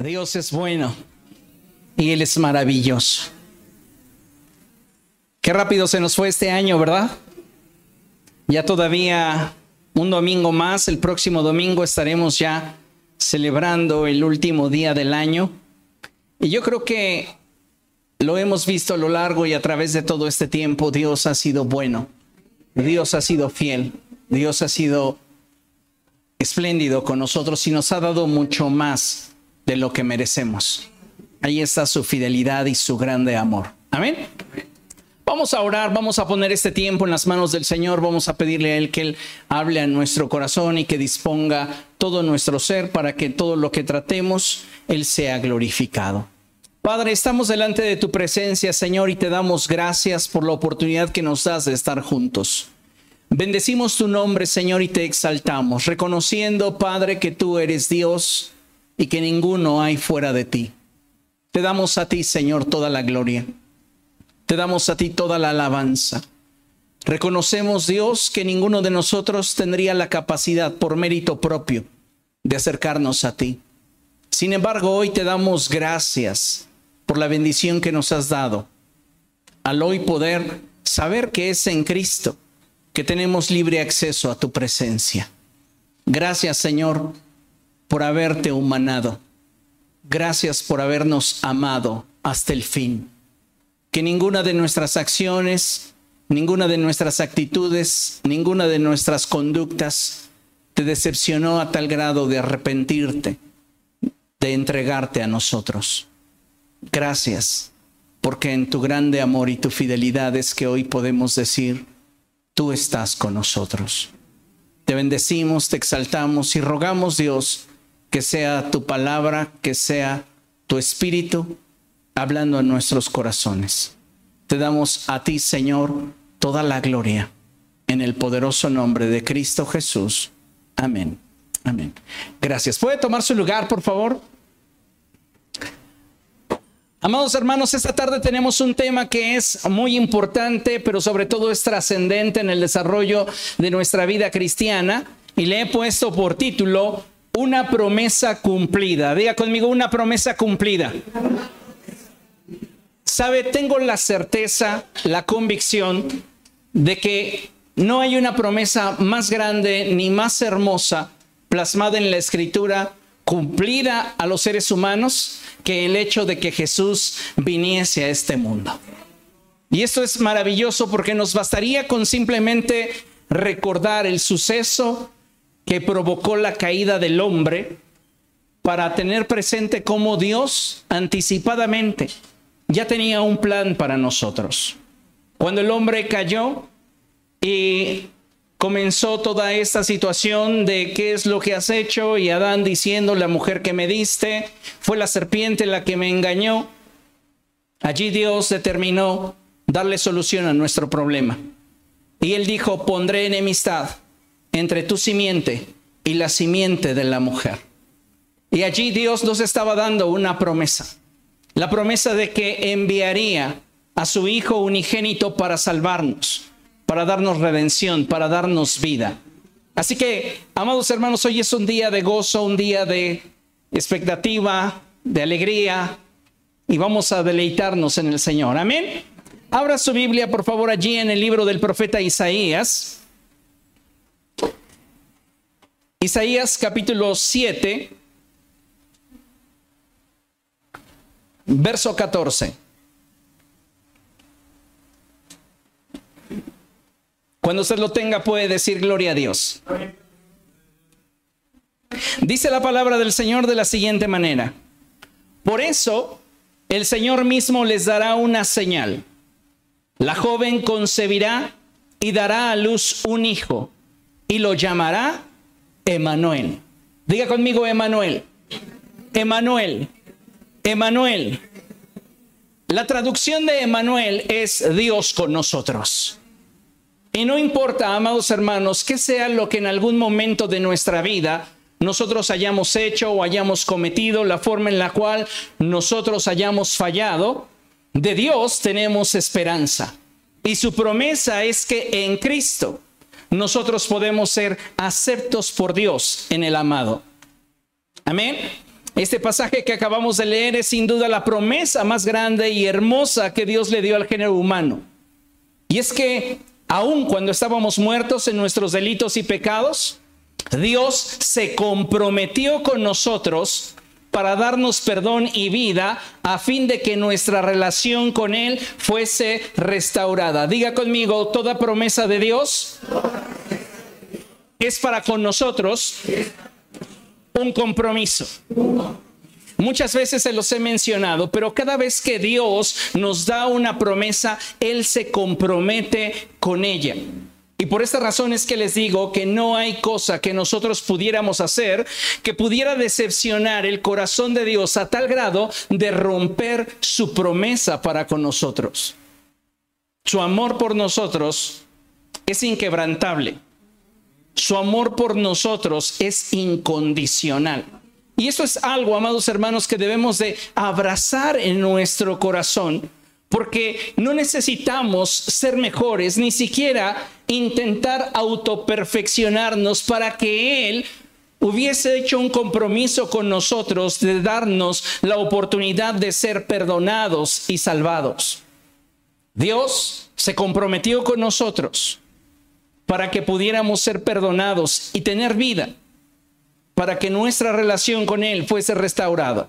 Dios es bueno y Él es maravilloso. Qué rápido se nos fue este año, ¿verdad? Ya todavía un domingo más, el próximo domingo estaremos ya celebrando el último día del año. Y yo creo que lo hemos visto a lo largo y a través de todo este tiempo, Dios ha sido bueno, Dios ha sido fiel, Dios ha sido espléndido con nosotros y nos ha dado mucho más de lo que merecemos. Ahí está su fidelidad y su grande amor. Amén. Vamos a orar, vamos a poner este tiempo en las manos del Señor, vamos a pedirle a Él que Él hable a nuestro corazón y que disponga todo nuestro ser para que todo lo que tratemos, Él sea glorificado. Padre, estamos delante de tu presencia, Señor, y te damos gracias por la oportunidad que nos das de estar juntos. Bendecimos tu nombre, Señor, y te exaltamos, reconociendo, Padre, que tú eres Dios y que ninguno hay fuera de ti. Te damos a ti, Señor, toda la gloria. Te damos a ti toda la alabanza. Reconocemos, Dios, que ninguno de nosotros tendría la capacidad por mérito propio de acercarnos a ti. Sin embargo, hoy te damos gracias por la bendición que nos has dado al hoy poder saber que es en Cristo que tenemos libre acceso a tu presencia. Gracias, Señor, por haberte humanado. Gracias por habernos amado hasta el fin. Que ninguna de nuestras acciones, ninguna de nuestras actitudes, ninguna de nuestras conductas te decepcionó a tal grado de arrepentirte, de entregarte a nosotros. Gracias, porque en tu grande amor y tu fidelidad es que hoy podemos decir, tú estás con nosotros. Te bendecimos, te exaltamos y rogamos, Dios, que sea tu palabra, que sea tu espíritu hablando en nuestros corazones. Te damos a ti, Señor, toda la gloria en el poderoso nombre de Cristo Jesús. Amén. Amén. Gracias. ¿Puede tomar su lugar, por favor? Amados hermanos, esta tarde tenemos un tema que es muy importante, pero sobre todo es trascendente en el desarrollo de nuestra vida cristiana y le he puesto por título Una promesa cumplida. Diga conmigo, una promesa cumplida. Sabe, tengo la certeza, la convicción de que no hay una promesa más grande ni más hermosa plasmada en la escritura, cumplida a los seres humanos, que el hecho de que Jesús viniese a este mundo. Y esto es maravilloso porque nos bastaría con simplemente recordar el suceso que provocó la caída del hombre para tener presente cómo Dios anticipadamente ya tenía un plan para nosotros. Cuando el hombre cayó y comenzó toda esta situación de qué es lo que has hecho y Adán diciendo, la mujer que me diste fue la serpiente la que me engañó. Allí Dios determinó darle solución a nuestro problema. Y él dijo, pondré enemistad entre tu simiente y la simiente de la mujer. Y allí Dios nos estaba dando una promesa. La promesa de que enviaría a su Hijo unigénito para salvarnos, para darnos redención, para darnos vida. Así que, amados hermanos, hoy es un día de gozo, un día de expectativa, de alegría, y vamos a deleitarnos en el Señor. Amén. Abra su Biblia, por favor, allí en el libro del profeta Isaías. Isaías capítulo 7, verso 14. Cuando usted lo tenga puede decir gloria a Dios. Dice la palabra del Señor de la siguiente manera. Por eso el Señor mismo les dará una señal. La joven concebirá y dará a luz un hijo y lo llamará Emanuel. Diga conmigo Emanuel. Emanuel. Emanuel. La traducción de Emanuel es Dios con nosotros. Y no importa, amados hermanos, que sea lo que en algún momento de nuestra vida nosotros hayamos hecho o hayamos cometido, la forma en la cual nosotros hayamos fallado, de Dios tenemos esperanza. Y su promesa es que en Cristo nosotros podemos ser aceptos por Dios en el amado. Amén. Este pasaje que acabamos de leer es sin duda la promesa más grande y hermosa que Dios le dio al género humano. Y es que aun cuando estábamos muertos en nuestros delitos y pecados, Dios se comprometió con nosotros para darnos perdón y vida a fin de que nuestra relación con Él fuese restaurada. Diga conmigo, toda promesa de Dios es para con nosotros un compromiso. Muchas veces se los he mencionado, pero cada vez que Dios nos da una promesa, Él se compromete con ella. Y por esta razón es que les digo que no hay cosa que nosotros pudiéramos hacer que pudiera decepcionar el corazón de Dios a tal grado de romper su promesa para con nosotros. Su amor por nosotros es inquebrantable. Su amor por nosotros es incondicional. Y eso es algo, amados hermanos, que debemos de abrazar en nuestro corazón, porque no necesitamos ser mejores, ni siquiera intentar autoperfeccionarnos para que Él hubiese hecho un compromiso con nosotros de darnos la oportunidad de ser perdonados y salvados. Dios se comprometió con nosotros para que pudiéramos ser perdonados y tener vida, para que nuestra relación con Él fuese restaurada.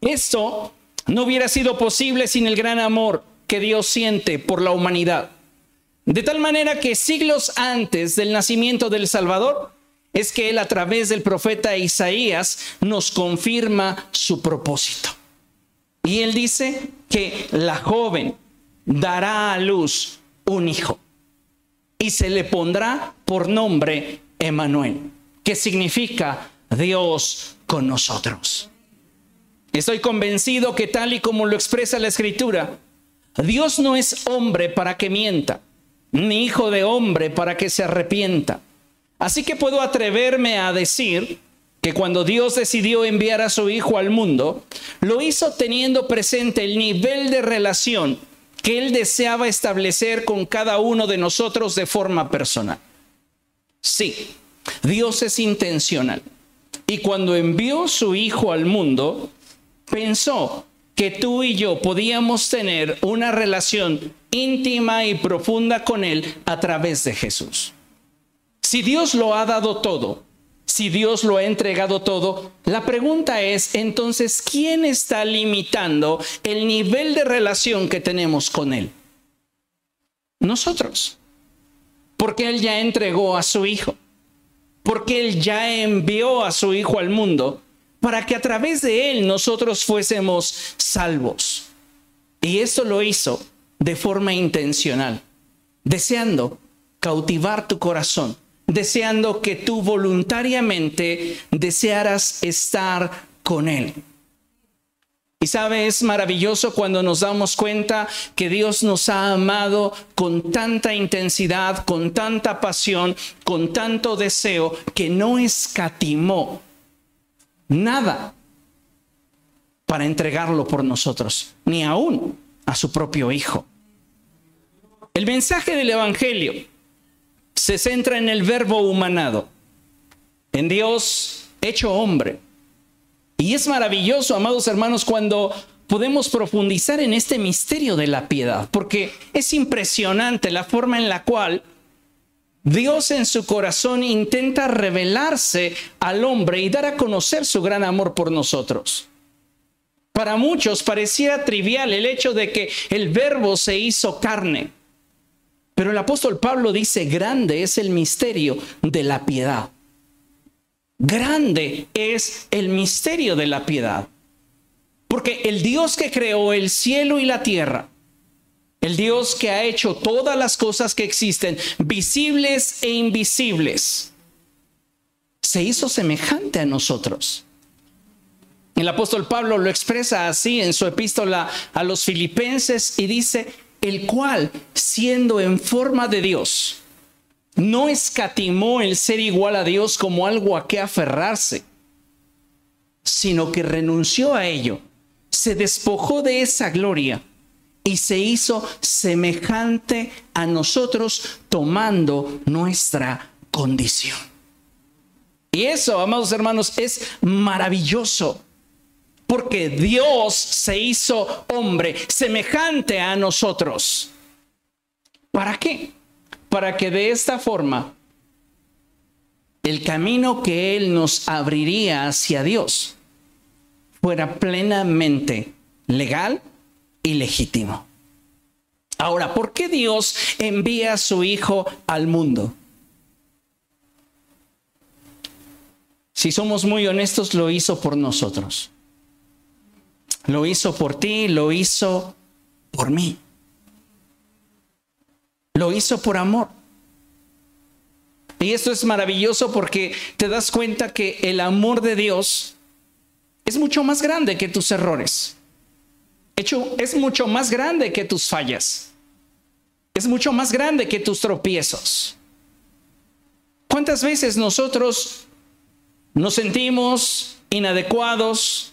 Esto no hubiera sido posible sin el gran amor que Dios siente por la humanidad. De tal manera que siglos antes del nacimiento del Salvador, es que Él a través del profeta Isaías nos confirma su propósito. Y Él dice que la joven dará a luz un hijo y se le pondrá por nombre Emanuel, que significa Dios con nosotros. Estoy convencido que tal y como lo expresa la escritura, Dios no es hombre para que mienta, ni hijo de hombre para que se arrepienta. Así que puedo atreverme a decir que cuando Dios decidió enviar a su Hijo al mundo, lo hizo teniendo presente el nivel de relación que Él deseaba establecer con cada uno de nosotros de forma personal. Sí, Dios es intencional. Y cuando envió su Hijo al mundo, pensó que tú y yo podíamos tener una relación íntima y profunda con Él a través de Jesús. Si Dios lo ha dado todo, si Dios lo ha entregado todo, la pregunta es entonces, ¿quién está limitando el nivel de relación que tenemos con Él? Nosotros. Porque Él ya entregó a su Hijo. Porque Él ya envió a su Hijo al mundo para que a través de Él nosotros fuésemos salvos. Y esto lo hizo de forma intencional, deseando cautivar tu corazón deseando que tú voluntariamente desearas estar con Él. Y sabe, es maravilloso cuando nos damos cuenta que Dios nos ha amado con tanta intensidad, con tanta pasión, con tanto deseo, que no escatimó nada para entregarlo por nosotros, ni aún a su propio Hijo. El mensaje del Evangelio se centra en el verbo humanado, en Dios hecho hombre. Y es maravilloso, amados hermanos, cuando podemos profundizar en este misterio de la piedad, porque es impresionante la forma en la cual Dios en su corazón intenta revelarse al hombre y dar a conocer su gran amor por nosotros. Para muchos parecía trivial el hecho de que el verbo se hizo carne. Pero el apóstol Pablo dice, grande es el misterio de la piedad. Grande es el misterio de la piedad. Porque el Dios que creó el cielo y la tierra, el Dios que ha hecho todas las cosas que existen, visibles e invisibles, se hizo semejante a nosotros. El apóstol Pablo lo expresa así en su epístola a los filipenses y dice, el cual, siendo en forma de Dios, no escatimó el ser igual a Dios como algo a que aferrarse, sino que renunció a ello, se despojó de esa gloria y se hizo semejante a nosotros tomando nuestra condición. Y eso, amados hermanos, es maravilloso. Porque Dios se hizo hombre semejante a nosotros. ¿Para qué? Para que de esta forma el camino que Él nos abriría hacia Dios fuera plenamente legal y legítimo. Ahora, ¿por qué Dios envía a su Hijo al mundo? Si somos muy honestos, lo hizo por nosotros. Lo hizo por ti, lo hizo por mí. Lo hizo por amor. Y esto es maravilloso porque te das cuenta que el amor de Dios es mucho más grande que tus errores. Hecho, es mucho más grande que tus fallas. Es mucho más grande que tus tropiezos. ¿Cuántas veces nosotros nos sentimos inadecuados,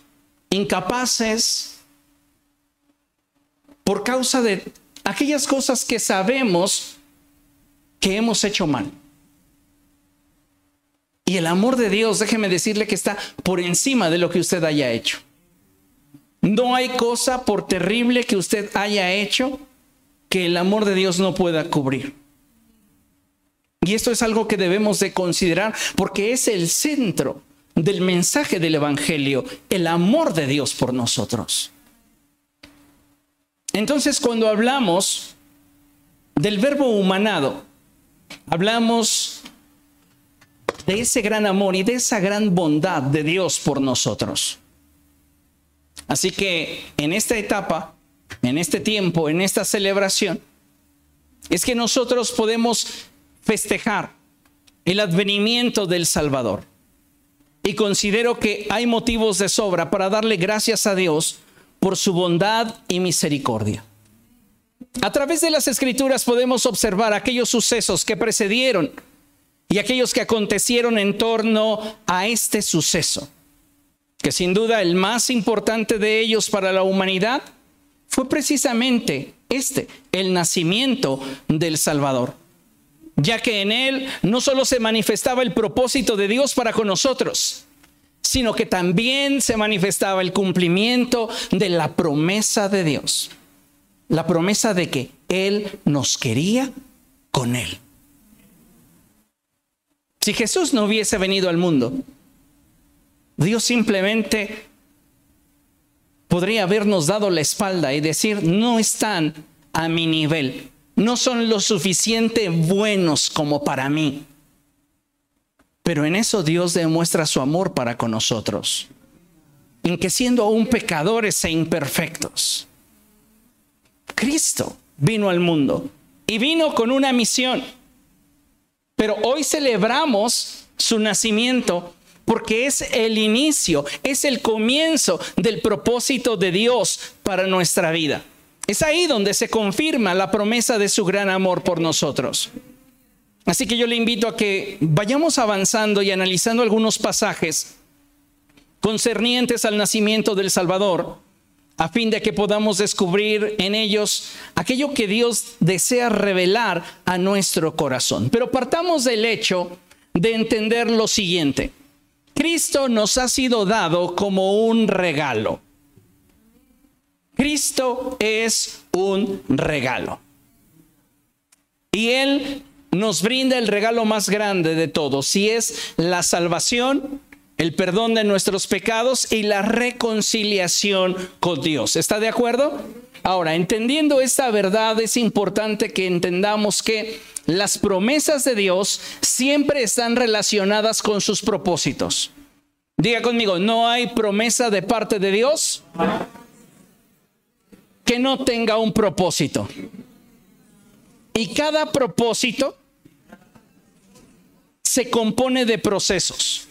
incapaces, por causa de aquellas cosas que sabemos que hemos hecho mal? Y el amor de Dios, déjeme decirle que está por encima de lo que usted haya hecho. No hay cosa por terrible que usted haya hecho que el amor de Dios no pueda cubrir. Y esto es algo que debemos de considerar porque es el centro del mensaje del Evangelio, el amor de Dios por nosotros. Entonces cuando hablamos del verbo humanado, hablamos de ese gran amor y de esa gran bondad de Dios por nosotros. Así que en esta etapa, en este tiempo, en esta celebración, es que nosotros podemos festejar el advenimiento del Salvador. Y considero que hay motivos de sobra para darle gracias a Dios por su bondad y misericordia. A través de las escrituras podemos observar aquellos sucesos que precedieron y aquellos que acontecieron en torno a este suceso que sin duda el más importante de ellos para la humanidad fue precisamente este, el nacimiento del Salvador, ya que en él no solo se manifestaba el propósito de Dios para con nosotros, sino que también se manifestaba el cumplimiento de la promesa de Dios, la promesa de que Él nos quería con Él. Si Jesús no hubiese venido al mundo, Dios simplemente podría habernos dado la espalda y decir, no están a mi nivel, no son lo suficiente buenos como para mí. Pero en eso Dios demuestra su amor para con nosotros, en que siendo aún pecadores e imperfectos, Cristo vino al mundo y vino con una misión. Pero hoy celebramos su nacimiento porque es el inicio, es el comienzo del propósito de Dios para nuestra vida. Es ahí donde se confirma la promesa de su gran amor por nosotros. Así que yo le invito a que vayamos avanzando y analizando algunos pasajes concernientes al nacimiento del Salvador, a fin de que podamos descubrir en ellos aquello que Dios desea revelar a nuestro corazón. Pero partamos del hecho de entender lo siguiente. Cristo nos ha sido dado como un regalo. Cristo es un regalo. Y Él nos brinda el regalo más grande de todos, y es la salvación, el perdón de nuestros pecados y la reconciliación con Dios. ¿Está de acuerdo? Ahora, entendiendo esta verdad, es importante que entendamos que las promesas de Dios siempre están relacionadas con sus propósitos. Diga conmigo, no hay promesa de parte de Dios que no tenga un propósito. Y cada propósito se compone de procesos.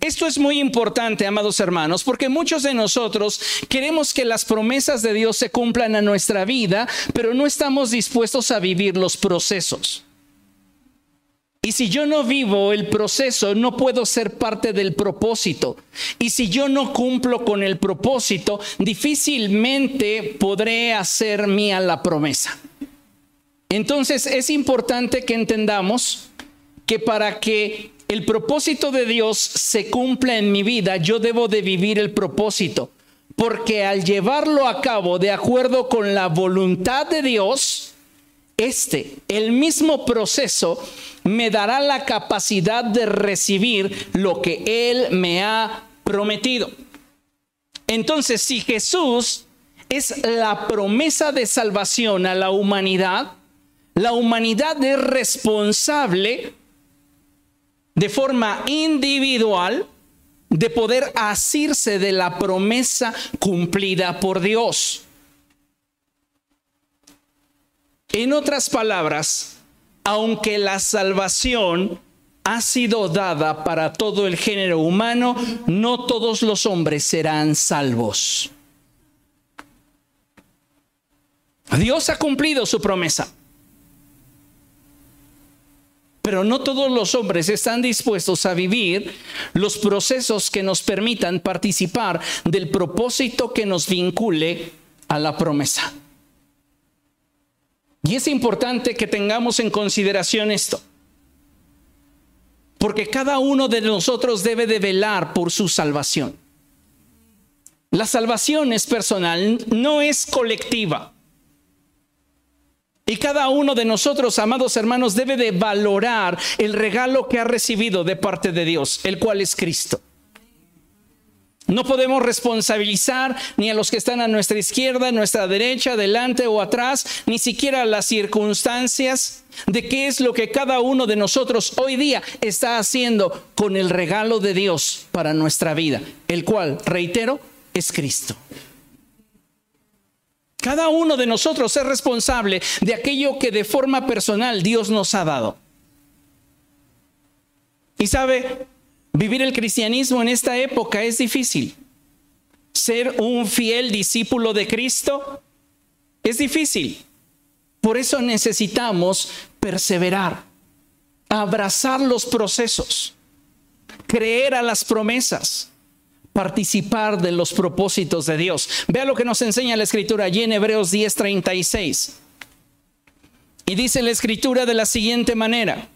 Esto es muy importante, amados hermanos, porque muchos de nosotros queremos que las promesas de Dios se cumplan a nuestra vida, pero no estamos dispuestos a vivir los procesos. Y si yo no vivo el proceso, no puedo ser parte del propósito. Y si yo no cumplo con el propósito, difícilmente podré hacer mía la promesa. Entonces es importante que entendamos que para que el propósito de Dios se cumpla en mi vida, yo debo de vivir el propósito. Porque al llevarlo a cabo de acuerdo con la voluntad de Dios, este, el mismo proceso, me dará la capacidad de recibir lo que Él me ha prometido. Entonces, si Jesús es la promesa de salvación a la humanidad, la humanidad es responsable de forma individual de poder asirse de la promesa cumplida por Dios. En otras palabras, aunque la salvación ha sido dada para todo el género humano, no todos los hombres serán salvos. Dios ha cumplido su promesa. Pero no todos los hombres están dispuestos a vivir los procesos que nos permitan participar del propósito que nos vincule a la promesa. Y es importante que tengamos en consideración esto. Porque cada uno de nosotros debe de velar por su salvación. La salvación es personal, no es colectiva. Y cada uno de nosotros, amados hermanos, debe de valorar el regalo que ha recibido de parte de Dios, el cual es Cristo. No podemos responsabilizar ni a los que están a nuestra izquierda, a nuestra derecha, delante o atrás, ni siquiera las circunstancias de qué es lo que cada uno de nosotros hoy día está haciendo con el regalo de Dios para nuestra vida, el cual, reitero, es Cristo. Cada uno de nosotros es responsable de aquello que de forma personal Dios nos ha dado. Y sabe, Vivir el cristianismo en esta época es difícil. Ser un fiel discípulo de Cristo es difícil. Por eso necesitamos perseverar, abrazar los procesos, creer a las promesas, participar de los propósitos de Dios. Vea lo que nos enseña la escritura allí en Hebreos 10:36. Y dice la escritura de la siguiente manera.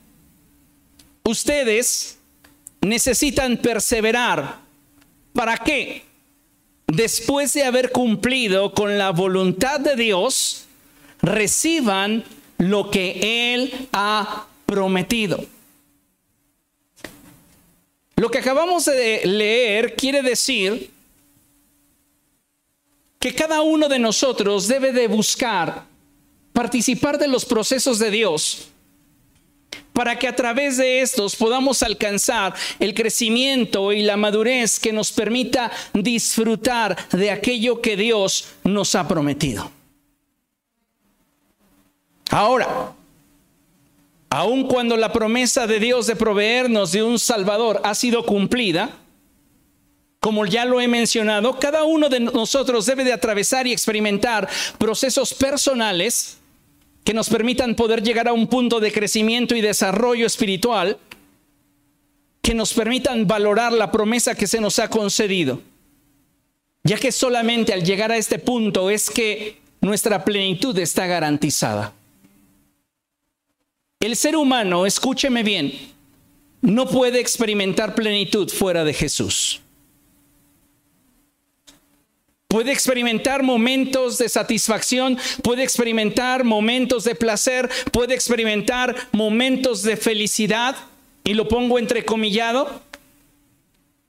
Ustedes necesitan perseverar. ¿Para qué? Después de haber cumplido con la voluntad de Dios, reciban lo que Él ha prometido. Lo que acabamos de leer quiere decir que cada uno de nosotros debe de buscar participar de los procesos de Dios para que a través de estos podamos alcanzar el crecimiento y la madurez que nos permita disfrutar de aquello que Dios nos ha prometido. Ahora, aun cuando la promesa de Dios de proveernos de un Salvador ha sido cumplida, como ya lo he mencionado, cada uno de nosotros debe de atravesar y experimentar procesos personales que nos permitan poder llegar a un punto de crecimiento y desarrollo espiritual, que nos permitan valorar la promesa que se nos ha concedido. Ya que solamente al llegar a este punto es que nuestra plenitud está garantizada. El ser humano, escúcheme bien, no puede experimentar plenitud fuera de Jesús. Puede experimentar momentos de satisfacción, puede experimentar momentos de placer, puede experimentar momentos de felicidad, y lo pongo entrecomillado,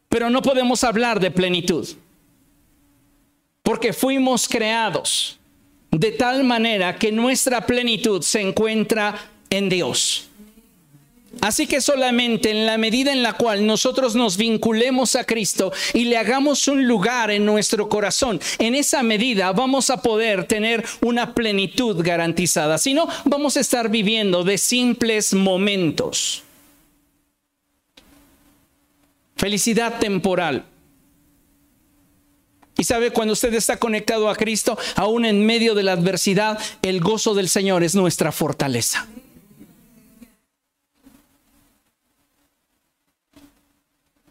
pero no podemos hablar de plenitud, porque fuimos creados de tal manera que nuestra plenitud se encuentra en Dios. Así que solamente en la medida en la cual nosotros nos vinculemos a Cristo y le hagamos un lugar en nuestro corazón, en esa medida vamos a poder tener una plenitud garantizada. Si no, vamos a estar viviendo de simples momentos. Felicidad temporal. Y sabe, cuando usted está conectado a Cristo, aún en medio de la adversidad, el gozo del Señor es nuestra fortaleza.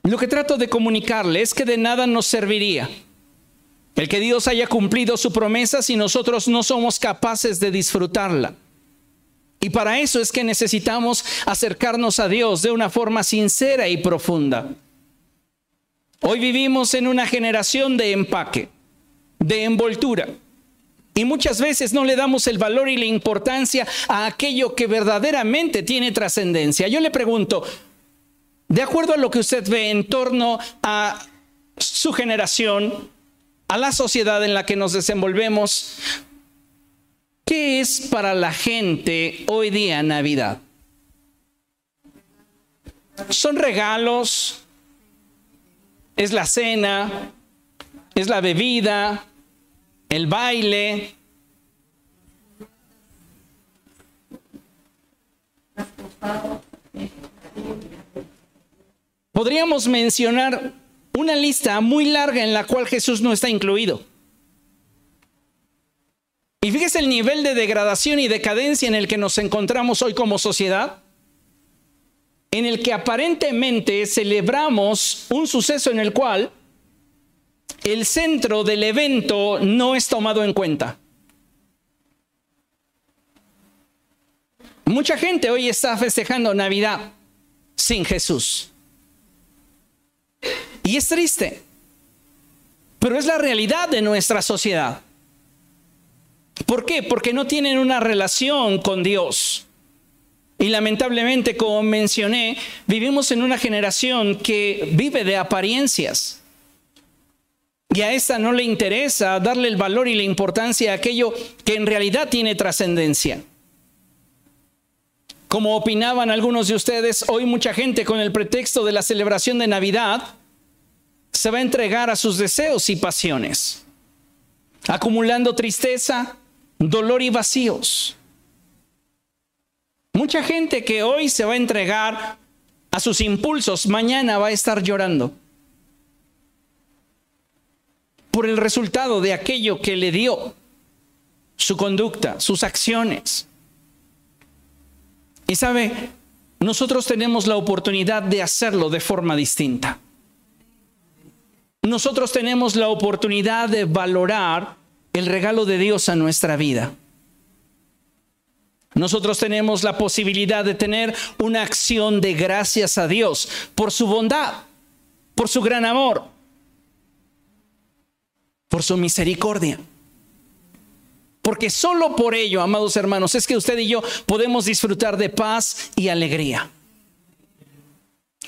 Lo que trato de comunicarle es que de nada nos serviría el que Dios haya cumplido su promesa si nosotros no somos capaces de disfrutarla. Y para eso es que necesitamos acercarnos a Dios de una forma sincera y profunda. Hoy vivimos en una generación de empaque, de envoltura. Y muchas veces no le damos el valor y la importancia a aquello que verdaderamente tiene trascendencia. Yo le pregunto, de acuerdo a lo que usted ve en torno a su generación, a la sociedad en la que nos desenvolvemos, ¿qué es para la gente hoy día Navidad? ¿Son regalos? ¿Es la cena? ¿Es la bebida? el baile. Podríamos mencionar una lista muy larga en la cual Jesús no está incluido. Y fíjese el nivel de degradación y decadencia en el que nos encontramos hoy como sociedad, en el que aparentemente celebramos un suceso en el cual el centro del evento no es tomado en cuenta. Mucha gente hoy está festejando Navidad sin Jesús. Y es triste, pero es la realidad de nuestra sociedad. ¿Por qué? Porque no tienen una relación con Dios. Y lamentablemente, como mencioné, vivimos en una generación que vive de apariencias. Y a esta no le interesa darle el valor y la importancia a aquello que en realidad tiene trascendencia. Como opinaban algunos de ustedes, hoy mucha gente con el pretexto de la celebración de Navidad se va a entregar a sus deseos y pasiones, acumulando tristeza, dolor y vacíos. Mucha gente que hoy se va a entregar a sus impulsos, mañana va a estar llorando por el resultado de aquello que le dio su conducta, sus acciones. Y sabe, nosotros tenemos la oportunidad de hacerlo de forma distinta. Nosotros tenemos la oportunidad de valorar el regalo de Dios a nuestra vida. Nosotros tenemos la posibilidad de tener una acción de gracias a Dios por su bondad, por su gran amor, por su misericordia. Porque solo por ello, amados hermanos, es que usted y yo podemos disfrutar de paz y alegría.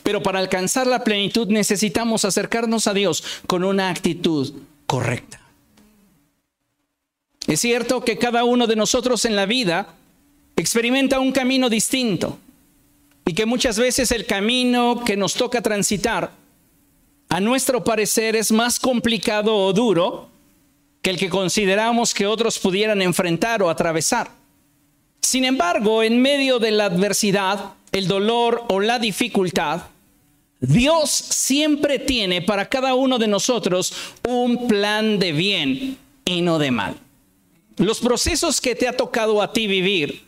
Pero para alcanzar la plenitud necesitamos acercarnos a Dios con una actitud correcta. Es cierto que cada uno de nosotros en la vida experimenta un camino distinto y que muchas veces el camino que nos toca transitar a nuestro parecer es más complicado o duro que el que consideramos que otros pudieran enfrentar o atravesar. Sin embargo, en medio de la adversidad, el dolor o la dificultad, Dios siempre tiene para cada uno de nosotros un plan de bien y no de mal. Los procesos que te ha tocado a ti vivir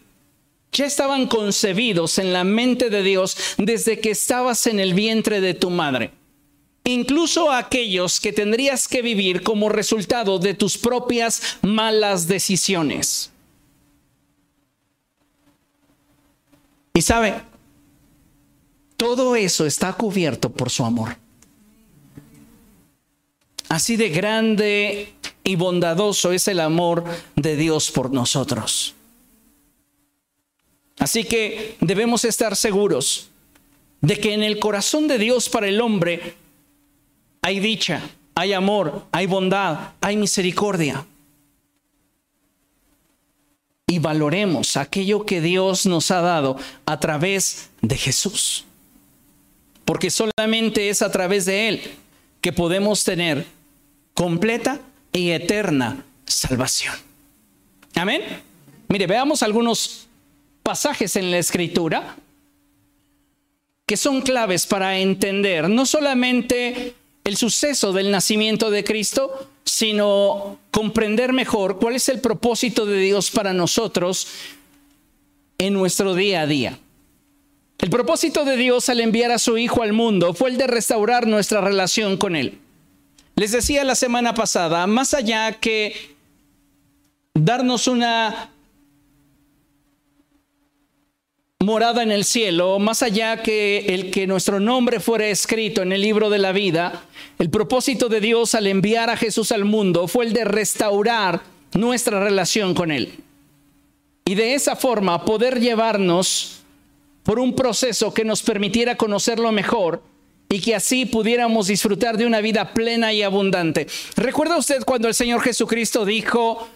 ya estaban concebidos en la mente de Dios desde que estabas en el vientre de tu madre incluso aquellos que tendrías que vivir como resultado de tus propias malas decisiones. Y sabe, todo eso está cubierto por su amor. Así de grande y bondadoso es el amor de Dios por nosotros. Así que debemos estar seguros de que en el corazón de Dios para el hombre hay dicha, hay amor, hay bondad, hay misericordia. Y valoremos aquello que Dios nos ha dado a través de Jesús. Porque solamente es a través de Él que podemos tener completa y eterna salvación. Amén. Mire, veamos algunos pasajes en la escritura que son claves para entender no solamente el suceso del nacimiento de Cristo, sino comprender mejor cuál es el propósito de Dios para nosotros en nuestro día a día. El propósito de Dios al enviar a su Hijo al mundo fue el de restaurar nuestra relación con Él. Les decía la semana pasada, más allá que darnos una morada en el cielo, más allá que el que nuestro nombre fuera escrito en el libro de la vida, el propósito de Dios al enviar a Jesús al mundo fue el de restaurar nuestra relación con Él. Y de esa forma poder llevarnos por un proceso que nos permitiera conocerlo mejor y que así pudiéramos disfrutar de una vida plena y abundante. ¿Recuerda usted cuando el Señor Jesucristo dijo,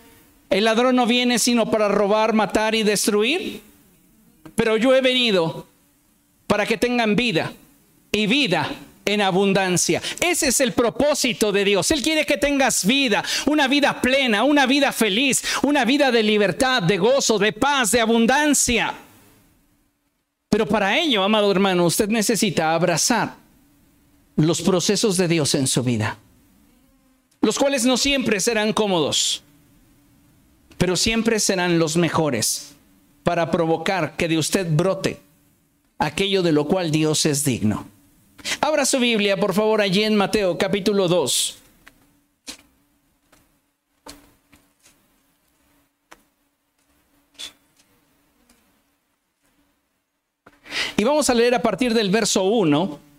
el ladrón no viene sino para robar, matar y destruir? Pero yo he venido para que tengan vida y vida en abundancia. Ese es el propósito de Dios. Él quiere que tengas vida, una vida plena, una vida feliz, una vida de libertad, de gozo, de paz, de abundancia. Pero para ello, amado hermano, usted necesita abrazar los procesos de Dios en su vida, los cuales no siempre serán cómodos, pero siempre serán los mejores para provocar que de usted brote aquello de lo cual Dios es digno. Abra su Biblia, por favor, allí en Mateo capítulo 2. Y vamos a leer a partir del verso 1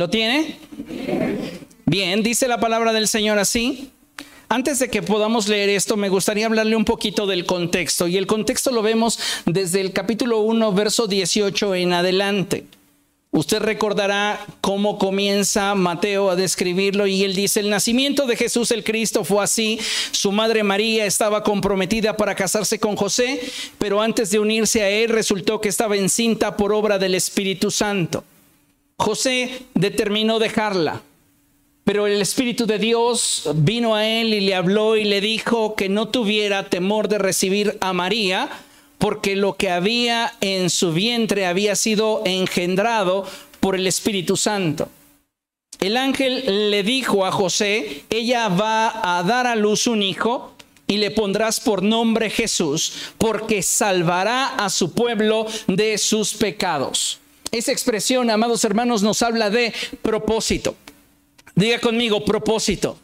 ¿Lo tiene? Bien, dice la palabra del Señor así. Antes de que podamos leer esto, me gustaría hablarle un poquito del contexto. Y el contexto lo vemos desde el capítulo 1, verso 18 en adelante. Usted recordará cómo comienza Mateo a describirlo y él dice, el nacimiento de Jesús el Cristo fue así, su madre María estaba comprometida para casarse con José, pero antes de unirse a él resultó que estaba encinta por obra del Espíritu Santo. José determinó dejarla, pero el Espíritu de Dios vino a él y le habló y le dijo que no tuviera temor de recibir a María, porque lo que había en su vientre había sido engendrado por el Espíritu Santo. El ángel le dijo a José, ella va a dar a luz un hijo y le pondrás por nombre Jesús, porque salvará a su pueblo de sus pecados. Esa expresión, amados hermanos, nos habla de propósito. Diga conmigo, propósito.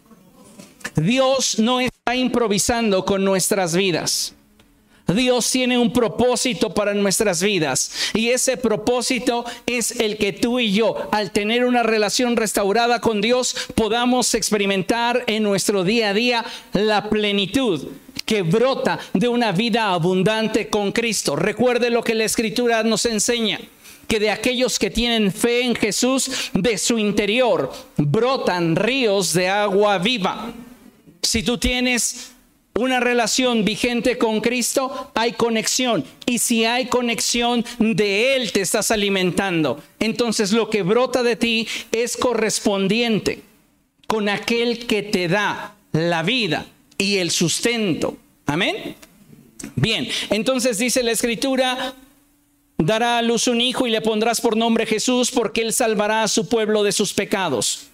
Dios no está improvisando con nuestras vidas. Dios tiene un propósito para nuestras vidas y ese propósito es el que tú y yo, al tener una relación restaurada con Dios, podamos experimentar en nuestro día a día la plenitud que brota de una vida abundante con Cristo. Recuerde lo que la escritura nos enseña que de aquellos que tienen fe en Jesús, de su interior brotan ríos de agua viva. Si tú tienes una relación vigente con Cristo, hay conexión. Y si hay conexión, de Él te estás alimentando. Entonces lo que brota de ti es correspondiente con aquel que te da la vida y el sustento. Amén. Bien, entonces dice la escritura, dará a luz un hijo y le pondrás por nombre Jesús porque él salvará a su pueblo de sus pecados.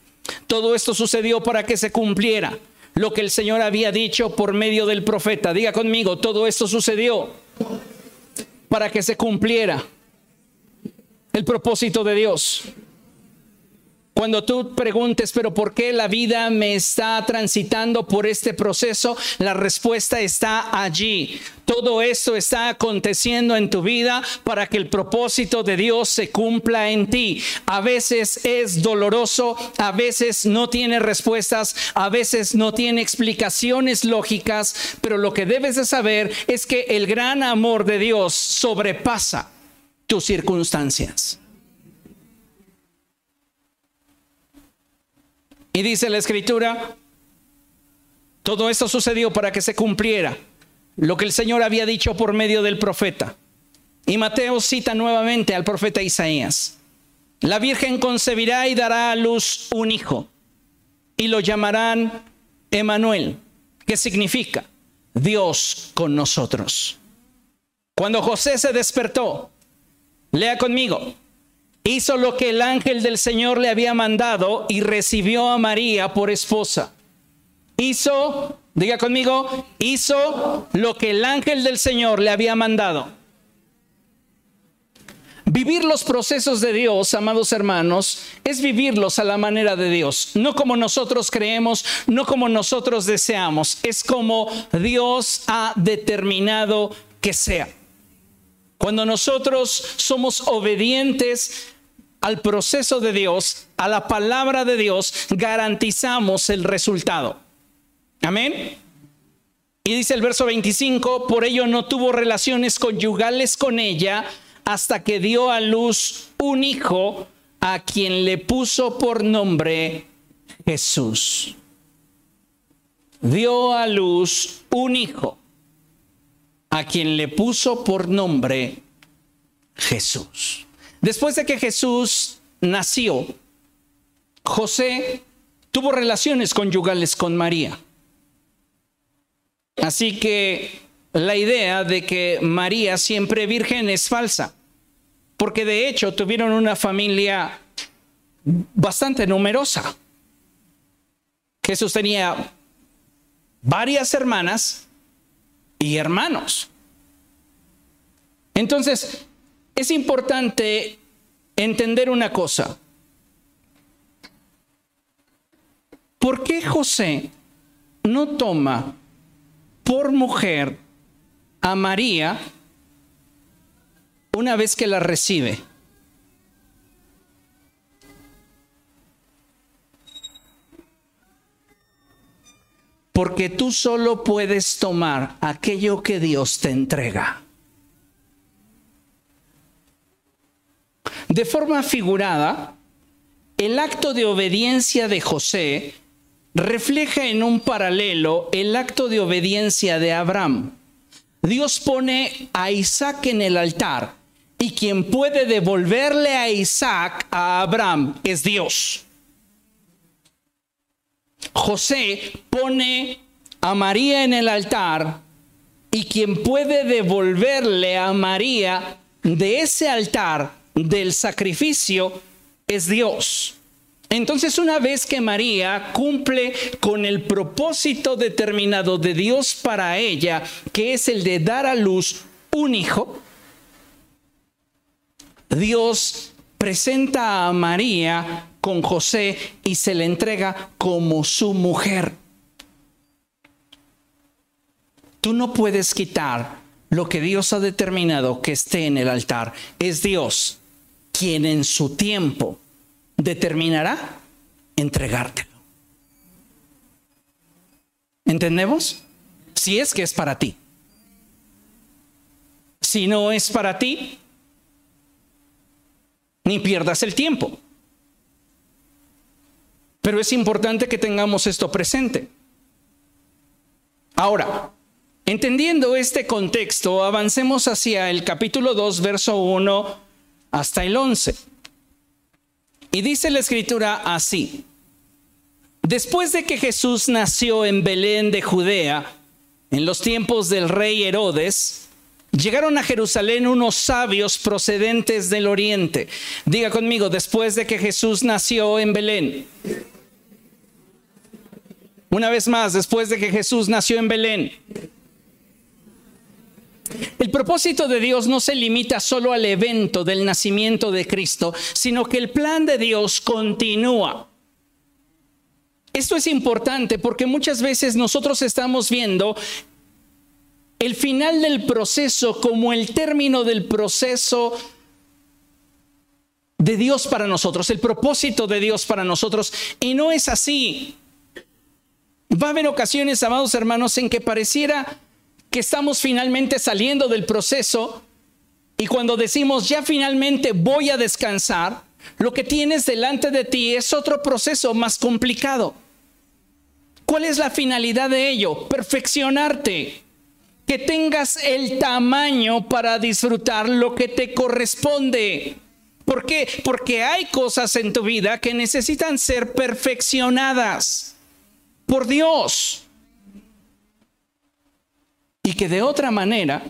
Todo esto sucedió para que se cumpliera lo que el Señor había dicho por medio del profeta. Diga conmigo, todo esto sucedió para que se cumpliera el propósito de Dios. Cuando tú preguntes, pero ¿por qué la vida me está transitando por este proceso? La respuesta está allí. Todo esto está aconteciendo en tu vida para que el propósito de Dios se cumpla en ti. A veces es doloroso, a veces no tiene respuestas, a veces no tiene explicaciones lógicas, pero lo que debes de saber es que el gran amor de Dios sobrepasa tus circunstancias. Y dice la escritura, todo esto sucedió para que se cumpliera lo que el Señor había dicho por medio del profeta. Y Mateo cita nuevamente al profeta Isaías. La Virgen concebirá y dará a luz un hijo y lo llamarán Emanuel, que significa Dios con nosotros. Cuando José se despertó, lea conmigo, hizo lo que el ángel del Señor le había mandado y recibió a María por esposa. Hizo, diga conmigo, hizo lo que el ángel del Señor le había mandado. Vivir los procesos de Dios, amados hermanos, es vivirlos a la manera de Dios, no como nosotros creemos, no como nosotros deseamos, es como Dios ha determinado que sea. Cuando nosotros somos obedientes al proceso de Dios, a la palabra de Dios, garantizamos el resultado. Amén. Y dice el verso 25, por ello no tuvo relaciones conyugales con ella hasta que dio a luz un hijo a quien le puso por nombre Jesús. Dio a luz un hijo a quien le puso por nombre Jesús. Después de que Jesús nació, José tuvo relaciones conyugales con María. Así que la idea de que María siempre virgen es falsa, porque de hecho tuvieron una familia bastante numerosa. Jesús tenía varias hermanas y hermanos. Entonces, es importante entender una cosa. ¿Por qué José no toma por mujer a María una vez que la recibe? Porque tú solo puedes tomar aquello que Dios te entrega. De forma figurada, el acto de obediencia de José refleja en un paralelo el acto de obediencia de Abraham. Dios pone a Isaac en el altar y quien puede devolverle a Isaac a Abraham es Dios. José pone a María en el altar y quien puede devolverle a María de ese altar del sacrificio es Dios. Entonces una vez que María cumple con el propósito determinado de Dios para ella, que es el de dar a luz un hijo, Dios presenta a María con José y se le entrega como su mujer. Tú no puedes quitar lo que Dios ha determinado que esté en el altar. Es Dios quien en su tiempo determinará entregártelo. ¿Entendemos? Si es que es para ti. Si no es para ti, ni pierdas el tiempo. Pero es importante que tengamos esto presente. Ahora, entendiendo este contexto, avancemos hacia el capítulo 2, verso 1 hasta el 11. Y dice la escritura así. Después de que Jesús nació en Belén de Judea, en los tiempos del rey Herodes, llegaron a Jerusalén unos sabios procedentes del oriente. Diga conmigo, después de que Jesús nació en Belén. Una vez más, después de que Jesús nació en Belén. El propósito de Dios no se limita solo al evento del nacimiento de Cristo, sino que el plan de Dios continúa. Esto es importante porque muchas veces nosotros estamos viendo el final del proceso como el término del proceso de Dios para nosotros, el propósito de Dios para nosotros, y no es así. Va a haber ocasiones, amados hermanos, en que pareciera que estamos finalmente saliendo del proceso y cuando decimos ya finalmente voy a descansar, lo que tienes delante de ti es otro proceso más complicado. ¿Cuál es la finalidad de ello? Perfeccionarte, que tengas el tamaño para disfrutar lo que te corresponde. ¿Por qué? Porque hay cosas en tu vida que necesitan ser perfeccionadas por Dios y que de otra manera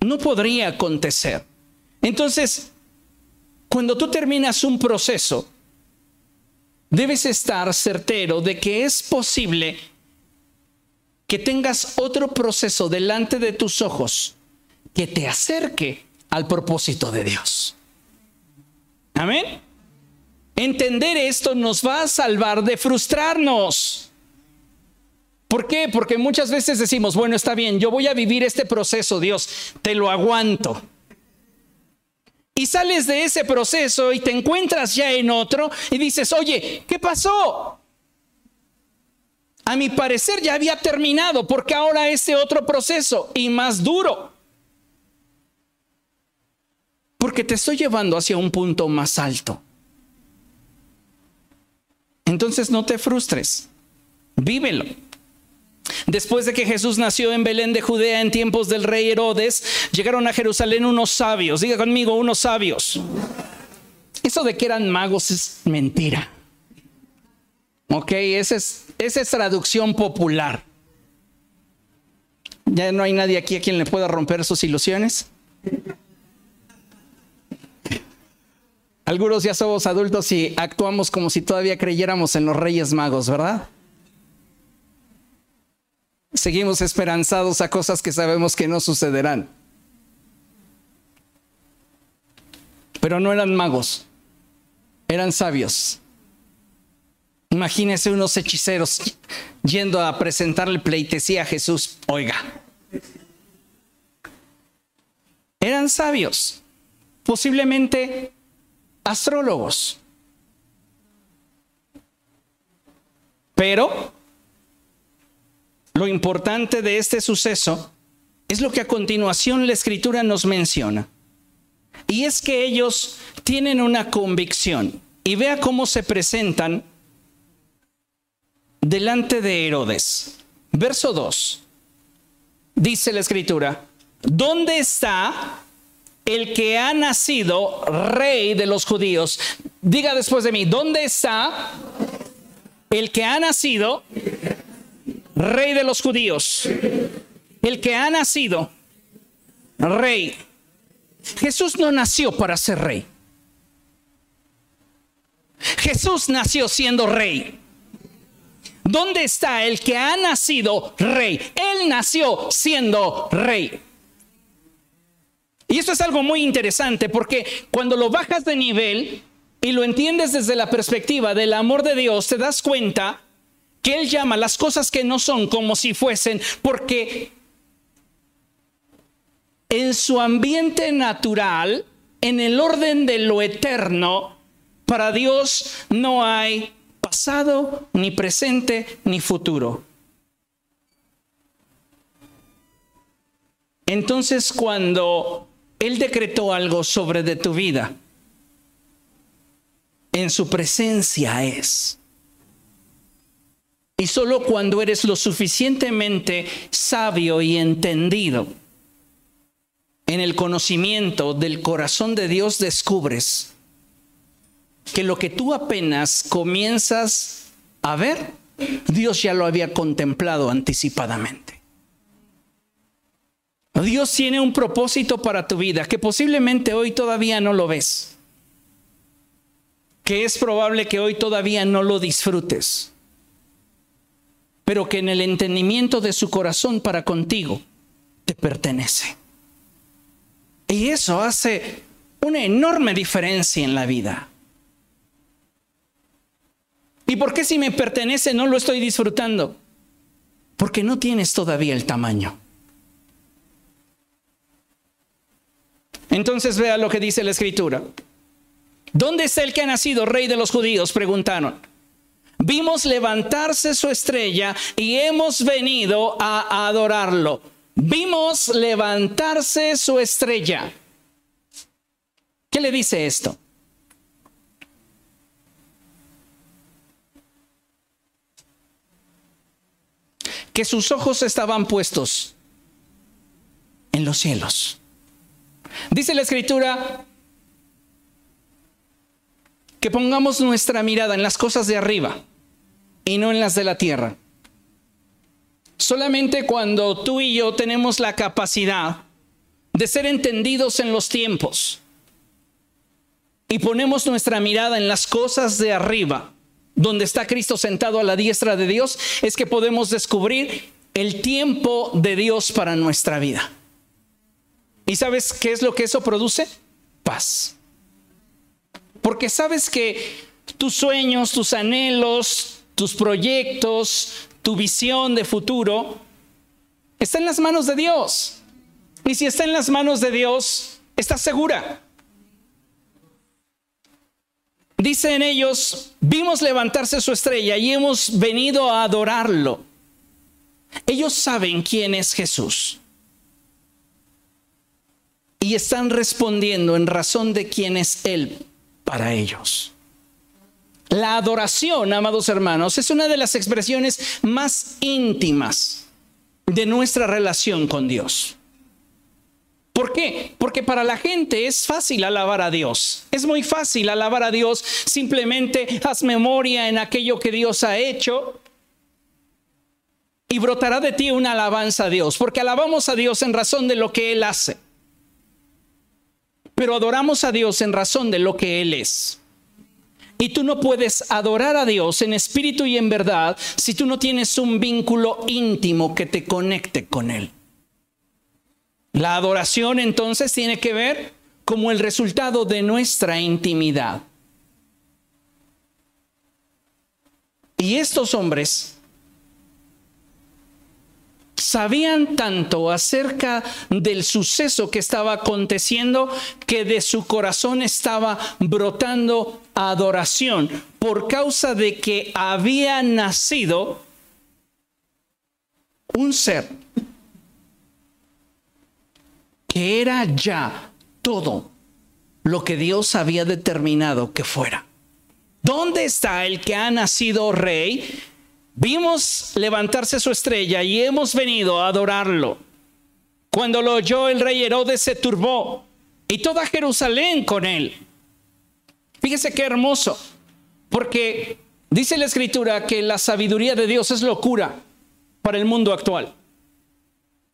no podría acontecer. Entonces, cuando tú terminas un proceso, debes estar certero de que es posible que tengas otro proceso delante de tus ojos que te acerque al propósito de Dios. Amén. Entender esto nos va a salvar de frustrarnos. ¿Por qué? Porque muchas veces decimos, bueno, está bien, yo voy a vivir este proceso, Dios, te lo aguanto. Y sales de ese proceso y te encuentras ya en otro y dices, oye, ¿qué pasó? A mi parecer ya había terminado porque ahora ese otro proceso y más duro. Porque te estoy llevando hacia un punto más alto. Entonces no te frustres, vívelo. Después de que Jesús nació en Belén de Judea en tiempos del rey Herodes, llegaron a Jerusalén unos sabios. Diga conmigo, unos sabios. Eso de que eran magos es mentira. Ok, esa es, esa es traducción popular. ¿Ya no hay nadie aquí a quien le pueda romper sus ilusiones? Algunos ya somos adultos y actuamos como si todavía creyéramos en los Reyes Magos, ¿verdad? Seguimos esperanzados a cosas que sabemos que no sucederán. Pero no eran magos, eran sabios. Imagínese unos hechiceros yendo a presentarle pleitesía a Jesús. Oiga, eran sabios, posiblemente astrólogos. Pero lo importante de este suceso es lo que a continuación la escritura nos menciona. Y es que ellos tienen una convicción. Y vea cómo se presentan delante de Herodes. Verso 2. Dice la escritura, ¿dónde está el que ha nacido rey de los judíos? Diga después de mí, ¿dónde está el que ha nacido rey de los judíos? El que ha nacido rey. Jesús no nació para ser rey. Jesús nació siendo rey. ¿Dónde está el que ha nacido rey? Él nació siendo rey. Y esto es algo muy interesante porque cuando lo bajas de nivel y lo entiendes desde la perspectiva del amor de Dios, te das cuenta que Él llama las cosas que no son como si fuesen, porque en su ambiente natural, en el orden de lo eterno, para Dios no hay pasado, ni presente, ni futuro. Entonces cuando Él decretó algo sobre de tu vida, en su presencia es. Y solo cuando eres lo suficientemente sabio y entendido en el conocimiento del corazón de Dios descubres que lo que tú apenas comienzas a ver, Dios ya lo había contemplado anticipadamente. Dios tiene un propósito para tu vida que posiblemente hoy todavía no lo ves. Que es probable que hoy todavía no lo disfrutes. Pero que en el entendimiento de su corazón para contigo te pertenece. Y eso hace una enorme diferencia en la vida. ¿Y por qué si me pertenece no lo estoy disfrutando? Porque no tienes todavía el tamaño. Entonces vea lo que dice la escritura. ¿Dónde está el que ha nacido rey de los judíos? Preguntaron. Vimos levantarse su estrella y hemos venido a adorarlo. Vimos levantarse su estrella. ¿Qué le dice esto? que sus ojos estaban puestos en los cielos. Dice la escritura que pongamos nuestra mirada en las cosas de arriba y no en las de la tierra. Solamente cuando tú y yo tenemos la capacidad de ser entendidos en los tiempos y ponemos nuestra mirada en las cosas de arriba, donde está Cristo sentado a la diestra de Dios, es que podemos descubrir el tiempo de Dios para nuestra vida. ¿Y sabes qué es lo que eso produce? Paz. Porque sabes que tus sueños, tus anhelos, tus proyectos, tu visión de futuro, está en las manos de Dios. Y si está en las manos de Dios, estás segura. Dicen ellos, vimos levantarse su estrella y hemos venido a adorarlo. Ellos saben quién es Jesús. Y están respondiendo en razón de quién es Él para ellos. La adoración, amados hermanos, es una de las expresiones más íntimas de nuestra relación con Dios. ¿Por qué? Porque para la gente es fácil alabar a Dios. Es muy fácil alabar a Dios. Simplemente haz memoria en aquello que Dios ha hecho y brotará de ti una alabanza a Dios. Porque alabamos a Dios en razón de lo que Él hace. Pero adoramos a Dios en razón de lo que Él es. Y tú no puedes adorar a Dios en espíritu y en verdad si tú no tienes un vínculo íntimo que te conecte con Él. La adoración entonces tiene que ver como el resultado de nuestra intimidad. Y estos hombres sabían tanto acerca del suceso que estaba aconteciendo que de su corazón estaba brotando adoración por causa de que había nacido un ser que era ya todo lo que Dios había determinado que fuera. ¿Dónde está el que ha nacido rey? Vimos levantarse su estrella y hemos venido a adorarlo. Cuando lo oyó el rey Herodes se turbó y toda Jerusalén con él. Fíjese qué hermoso, porque dice la escritura que la sabiduría de Dios es locura para el mundo actual.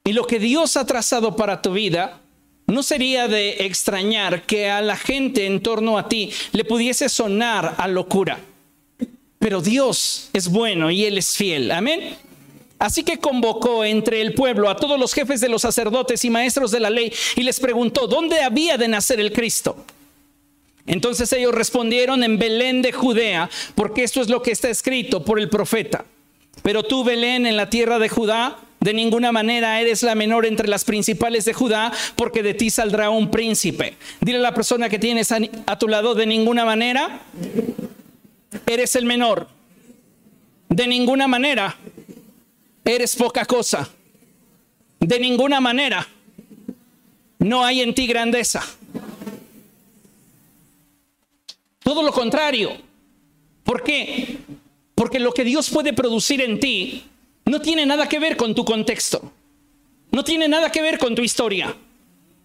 Y lo que Dios ha trazado para tu vida no sería de extrañar que a la gente en torno a ti le pudiese sonar a locura. Pero Dios es bueno y Él es fiel. Amén. Así que convocó entre el pueblo a todos los jefes de los sacerdotes y maestros de la ley y les preguntó, ¿dónde había de nacer el Cristo? Entonces ellos respondieron en Belén de Judea, porque esto es lo que está escrito por el profeta. Pero tú, Belén, en la tierra de Judá, de ninguna manera eres la menor entre las principales de Judá, porque de ti saldrá un príncipe. Dile a la persona que tienes a, tu lado, de ninguna manera eres el menor. De ninguna manera eres poca cosa. De ninguna manera no hay en ti grandeza. Todo lo contrario. ¿Por qué? Porque lo que Dios puede producir en ti no tiene nada que ver con tu contexto. No tiene nada que ver con tu historia.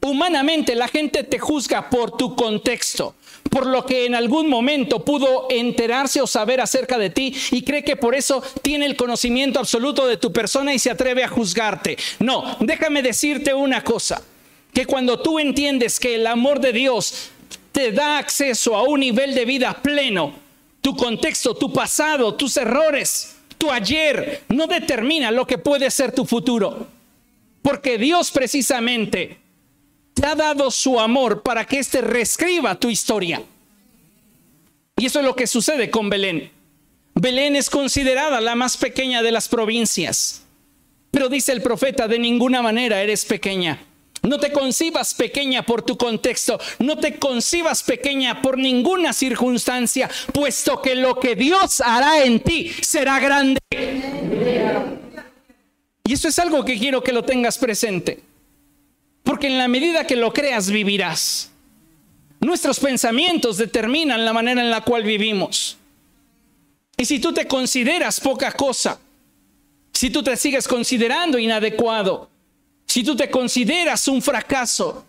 Humanamente la gente te juzga por tu contexto, por lo que en algún momento pudo enterarse o saber acerca de ti y cree que por eso tiene el conocimiento absoluto de tu persona y se atreve a juzgarte. No, déjame decirte una cosa, que cuando tú entiendes que el amor de Dios te da acceso a un nivel de vida pleno, tu contexto, tu pasado, tus errores, tu ayer no determina lo que puede ser tu futuro. Porque Dios precisamente te ha dado su amor para que éste reescriba tu historia. Y eso es lo que sucede con Belén. Belén es considerada la más pequeña de las provincias. Pero dice el profeta, de ninguna manera eres pequeña. No te concibas pequeña por tu contexto, no te concibas pequeña por ninguna circunstancia, puesto que lo que Dios hará en ti será grande. Y eso es algo que quiero que lo tengas presente, en la medida que lo creas vivirás. Nuestros pensamientos determinan la manera en la cual vivimos. Y si tú te consideras poca cosa, si tú te sigues considerando inadecuado, si tú te consideras un fracaso,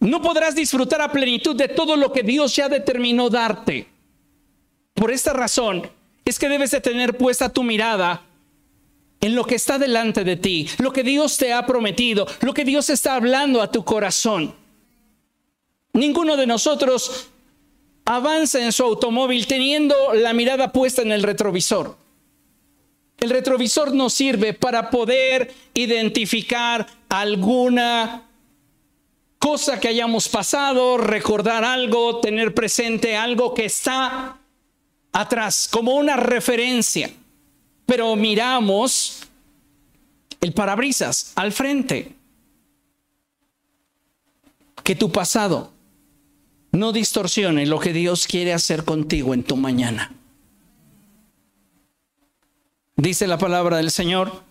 no podrás disfrutar a plenitud de todo lo que Dios ya determinó darte. Por esta razón es que debes de tener puesta tu mirada en lo que está delante de ti, lo que Dios te ha prometido, lo que Dios está hablando a tu corazón. Ninguno de nosotros avanza en su automóvil teniendo la mirada puesta en el retrovisor. El retrovisor nos sirve para poder identificar alguna cosa que hayamos pasado, recordar algo, tener presente algo que está atrás, como una referencia. Pero miramos el parabrisas al frente. Que tu pasado no distorsione lo que Dios quiere hacer contigo en tu mañana. Dice la palabra del Señor.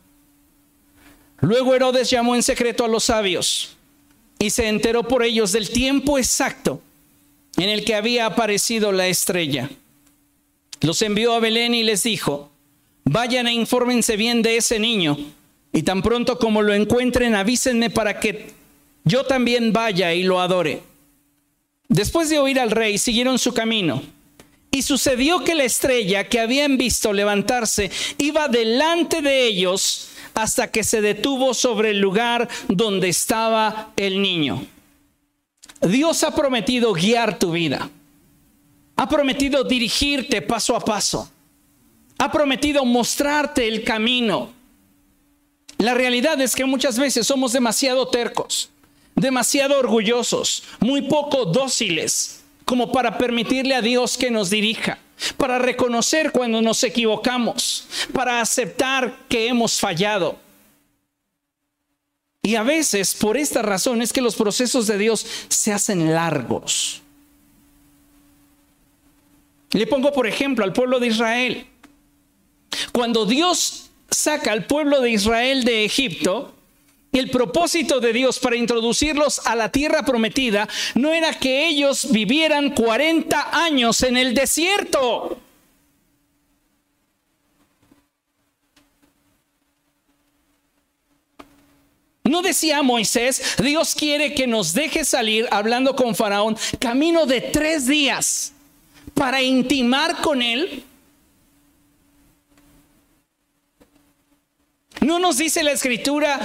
Luego Herodes llamó en secreto a los sabios y se enteró por ellos del tiempo exacto en el que había aparecido la estrella. Los envió a Belén y les dijo, vayan e infórmense bien de ese niño, y tan pronto como lo encuentren avísenme para que yo también vaya y lo adore. Después de oír al rey, siguieron su camino. Y sucedió que la estrella que habían visto levantarse iba delante de ellos hasta que se detuvo sobre el lugar donde estaba el niño. Dios ha prometido guiar tu vida. Ha prometido dirigirte paso a paso. Ha prometido mostrarte el camino. La realidad es que muchas veces somos demasiado tercos, demasiado orgullosos, muy poco dóciles como para permitirle a Dios que nos dirija para reconocer cuando nos equivocamos, para aceptar que hemos fallado. Y a veces, por esta razón, es que los procesos de Dios se hacen largos. Le pongo por ejemplo al pueblo de Israel. Cuando Dios saca al pueblo de Israel de Egipto, el propósito de Dios para introducirlos a la tierra prometida no era que ellos vivieran 40 años en el desierto. No decía Moisés, Dios quiere que nos deje salir hablando con Faraón camino de tres días para intimar con él. No nos dice la escritura,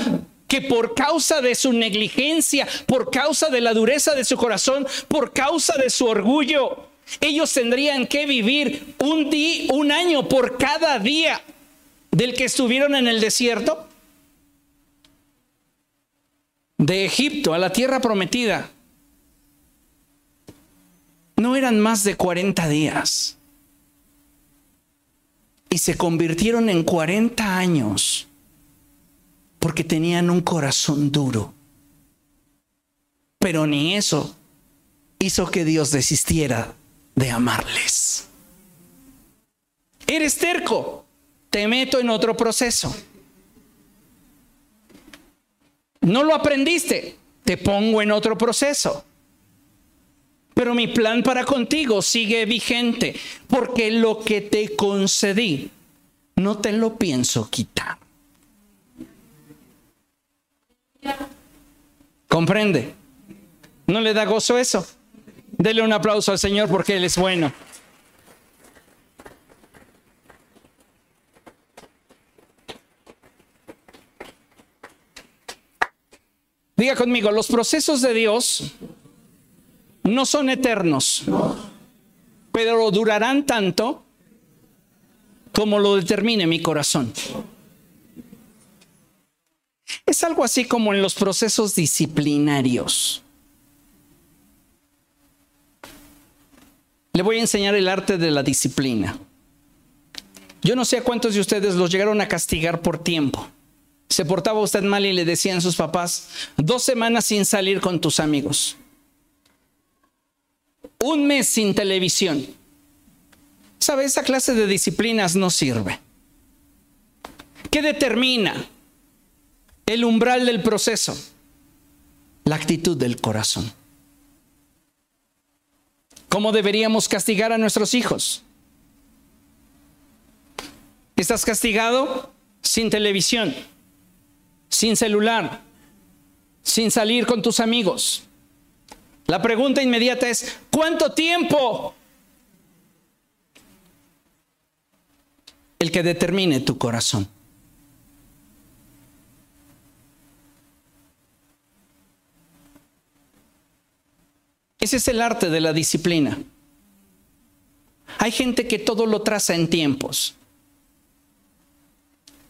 que por causa de su negligencia, por causa de la dureza de su corazón, por causa de su orgullo, ellos tendrían que vivir un día, un año por cada día del que estuvieron en el desierto de Egipto a la tierra prometida. No eran más de 40 días. Y se convirtieron en 40 años porque tenían un corazón duro. Pero ni eso hizo que Dios desistiera de amarles. Eres terco, te meto en otro proceso. No lo aprendiste, te pongo en otro proceso. Pero mi plan para contigo sigue vigente, porque lo que te concedí, no te lo pienso quitar. ¿Comprende? ¿No le da gozo eso? Dele un aplauso al Señor porque Él es bueno. Diga conmigo, los procesos de Dios no son eternos, pero durarán tanto como lo determine mi corazón. Es algo así como en los procesos disciplinarios. Le voy a enseñar el arte de la disciplina. Yo no sé a cuántos de ustedes los llegaron a castigar por tiempo. Se portaba usted mal y le decían sus papás, dos semanas sin salir con tus amigos. Un mes sin televisión. ¿Sabe? Esa clase de disciplinas no sirve. ¿Qué determina? El umbral del proceso, la actitud del corazón. ¿Cómo deberíamos castigar a nuestros hijos? ¿Estás castigado? Sin televisión, sin celular, sin salir con tus amigos. La pregunta inmediata es, ¿cuánto tiempo? El que determine tu corazón. Ese es el arte de la disciplina. Hay gente que todo lo traza en tiempos,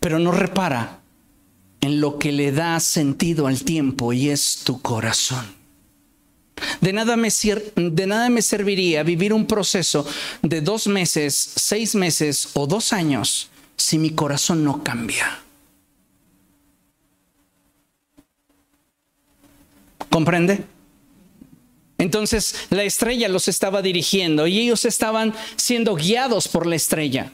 pero no repara en lo que le da sentido al tiempo y es tu corazón. De nada, me de nada me serviría vivir un proceso de dos meses, seis meses o dos años si mi corazón no cambia. ¿Comprende? Entonces la estrella los estaba dirigiendo y ellos estaban siendo guiados por la estrella.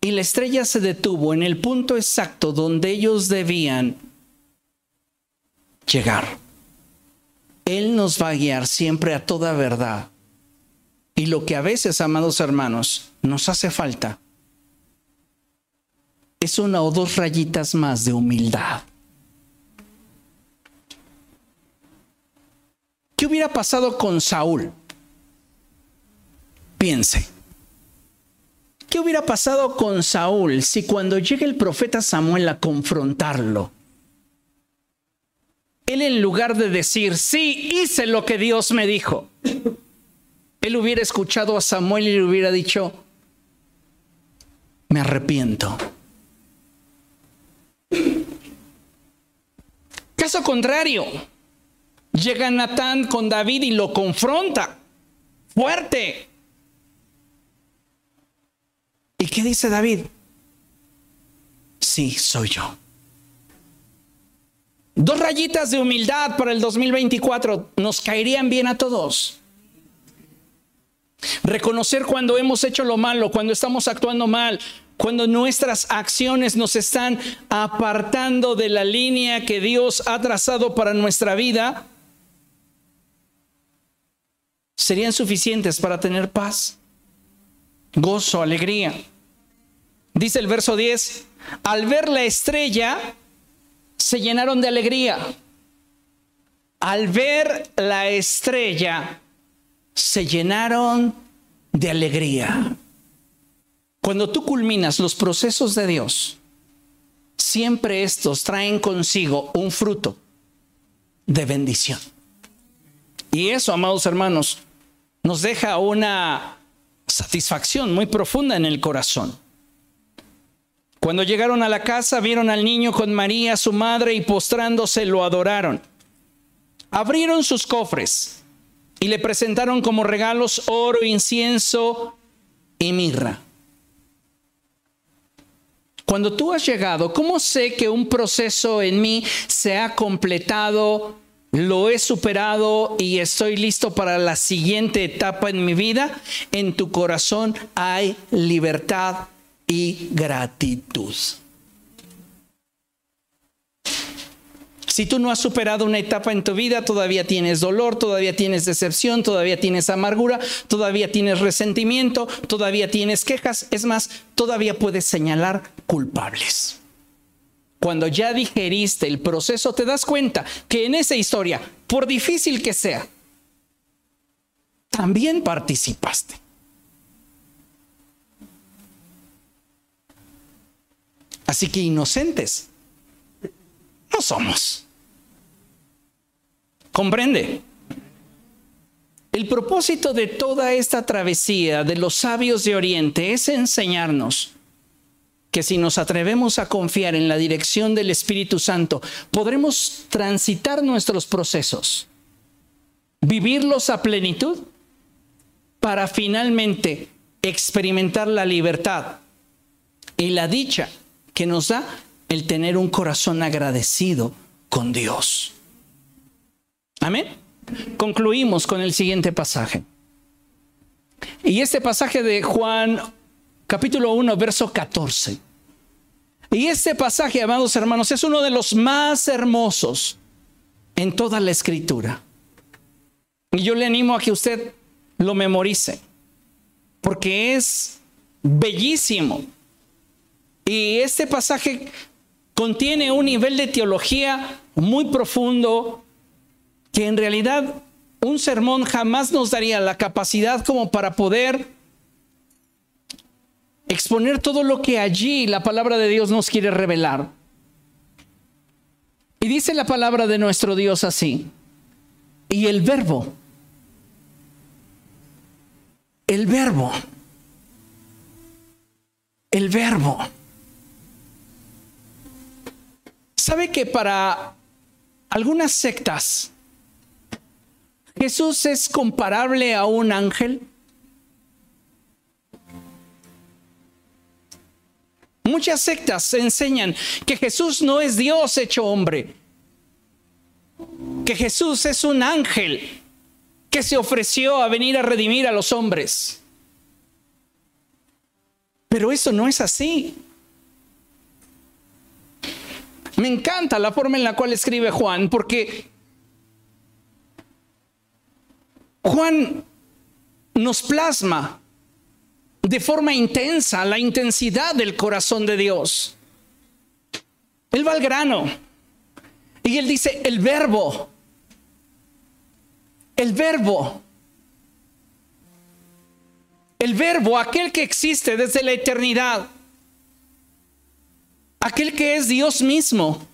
Y la estrella se detuvo en el punto exacto donde ellos debían llegar. Él nos va a guiar siempre a toda verdad. Y lo que a veces, amados hermanos, nos hace falta es una o dos rayitas más de humildad. ¿Qué hubiera pasado con Saúl? Piense. ¿Qué hubiera pasado con Saúl si cuando llega el profeta Samuel a confrontarlo, él en lugar de decir, sí, hice lo que Dios me dijo, él hubiera escuchado a Samuel y le hubiera dicho, me arrepiento. Caso contrario, llega Natán con David y lo confronta fuerte. ¿Y qué dice David? Sí, soy yo. Dos rayitas de humildad para el 2024 nos caerían bien a todos. Reconocer cuando hemos hecho lo malo, cuando estamos actuando mal, cuando nuestras acciones nos están apartando de la línea que Dios ha trazado para nuestra vida, serían suficientes para tener paz, gozo, alegría. Dice el verso 10, al ver la estrella, se llenaron de alegría. Al ver la estrella, se llenaron de alegría. Cuando tú culminas los procesos de Dios, siempre estos traen consigo un fruto de bendición. Y eso, amados hermanos, nos deja una satisfacción muy profunda en el corazón. Cuando llegaron a la casa, vieron al niño con María, su madre, y postrándose lo adoraron. Abrieron sus cofres y le presentaron como regalos oro, incienso y mirra. Cuando tú has llegado, ¿cómo sé que un proceso en mí se ha completado, lo he superado y estoy listo para la siguiente etapa en mi vida? En tu corazón hay libertad y gratitud. Si tú no has superado una etapa en tu vida, todavía tienes dolor, todavía tienes decepción, todavía tienes amargura, todavía tienes resentimiento, todavía tienes quejas, es más, todavía puedes señalar culpables. Cuando ya digeriste el proceso, te das cuenta que en esa historia, por difícil que sea, también participaste. Así que inocentes no somos. ¿Comprende? El propósito de toda esta travesía de los sabios de Oriente es enseñarnos que si nos atrevemos a confiar en la dirección del Espíritu Santo, podremos transitar nuestros procesos, vivirlos a plenitud, para finalmente experimentar la libertad y la dicha que nos da el tener un corazón agradecido con Dios. Amén. Concluimos con el siguiente pasaje. Y este pasaje de Juan capítulo 1, verso 14. Y este pasaje, amados hermanos, es uno de los más hermosos en toda la escritura. Y yo le animo a que usted lo memorice, porque es bellísimo. Y este pasaje contiene un nivel de teología muy profundo que en realidad un sermón jamás nos daría la capacidad como para poder exponer todo lo que allí la palabra de Dios nos quiere revelar. Y dice la palabra de nuestro Dios así. Y el verbo, el verbo, el verbo ¿Sabe que para algunas sectas, ¿Jesús es comparable a un ángel? Muchas sectas enseñan que Jesús no es Dios hecho hombre, que Jesús es un ángel que se ofreció a venir a redimir a los hombres. Pero eso no es así. Me encanta la forma en la cual escribe Juan, porque Juan nos plasma de forma intensa la intensidad del corazón de Dios. Él va al grano y él dice, el verbo, el verbo, el verbo, aquel que existe desde la eternidad, aquel que es Dios mismo,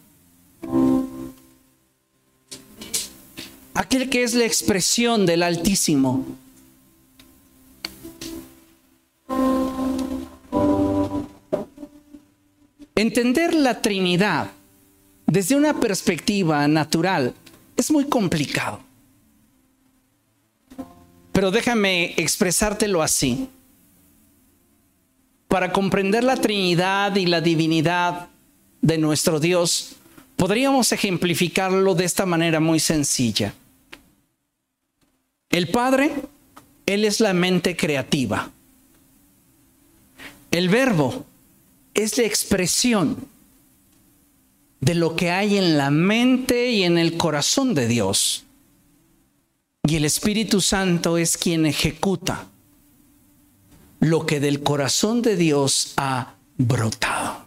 aquel que es la expresión del Altísimo. Entender la Trinidad desde una perspectiva natural es muy complicado. Pero déjame expresártelo así. Para comprender la Trinidad y la divinidad de nuestro Dios, podríamos ejemplificarlo de esta manera muy sencilla. El Padre, Él es la mente creativa. El verbo es la expresión de lo que hay en la mente y en el corazón de Dios. Y el Espíritu Santo es quien ejecuta lo que del corazón de Dios ha brotado.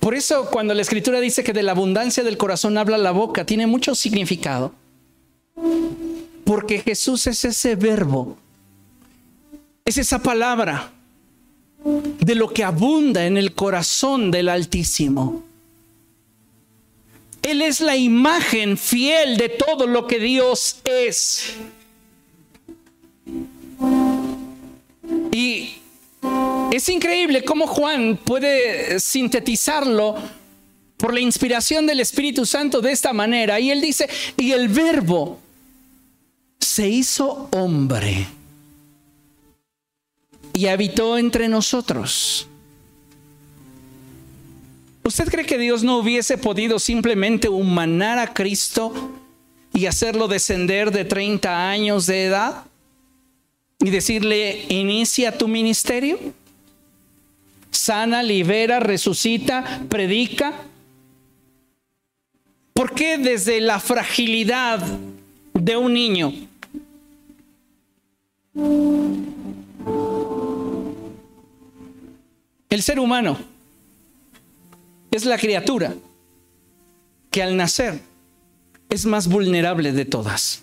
Por eso cuando la escritura dice que de la abundancia del corazón habla la boca, tiene mucho significado. Porque Jesús es ese verbo, es esa palabra de lo que abunda en el corazón del Altísimo. Él es la imagen fiel de todo lo que Dios es. Y es increíble cómo Juan puede sintetizarlo por la inspiración del Espíritu Santo de esta manera. Y él dice, y el verbo se hizo hombre y habitó entre nosotros. ¿Usted cree que Dios no hubiese podido simplemente humanar a Cristo y hacerlo descender de 30 años de edad? Y decirle, inicia tu ministerio. Sana, libera, resucita, predica. ¿Por qué desde la fragilidad de un niño el ser humano es la criatura que al nacer es más vulnerable de todas.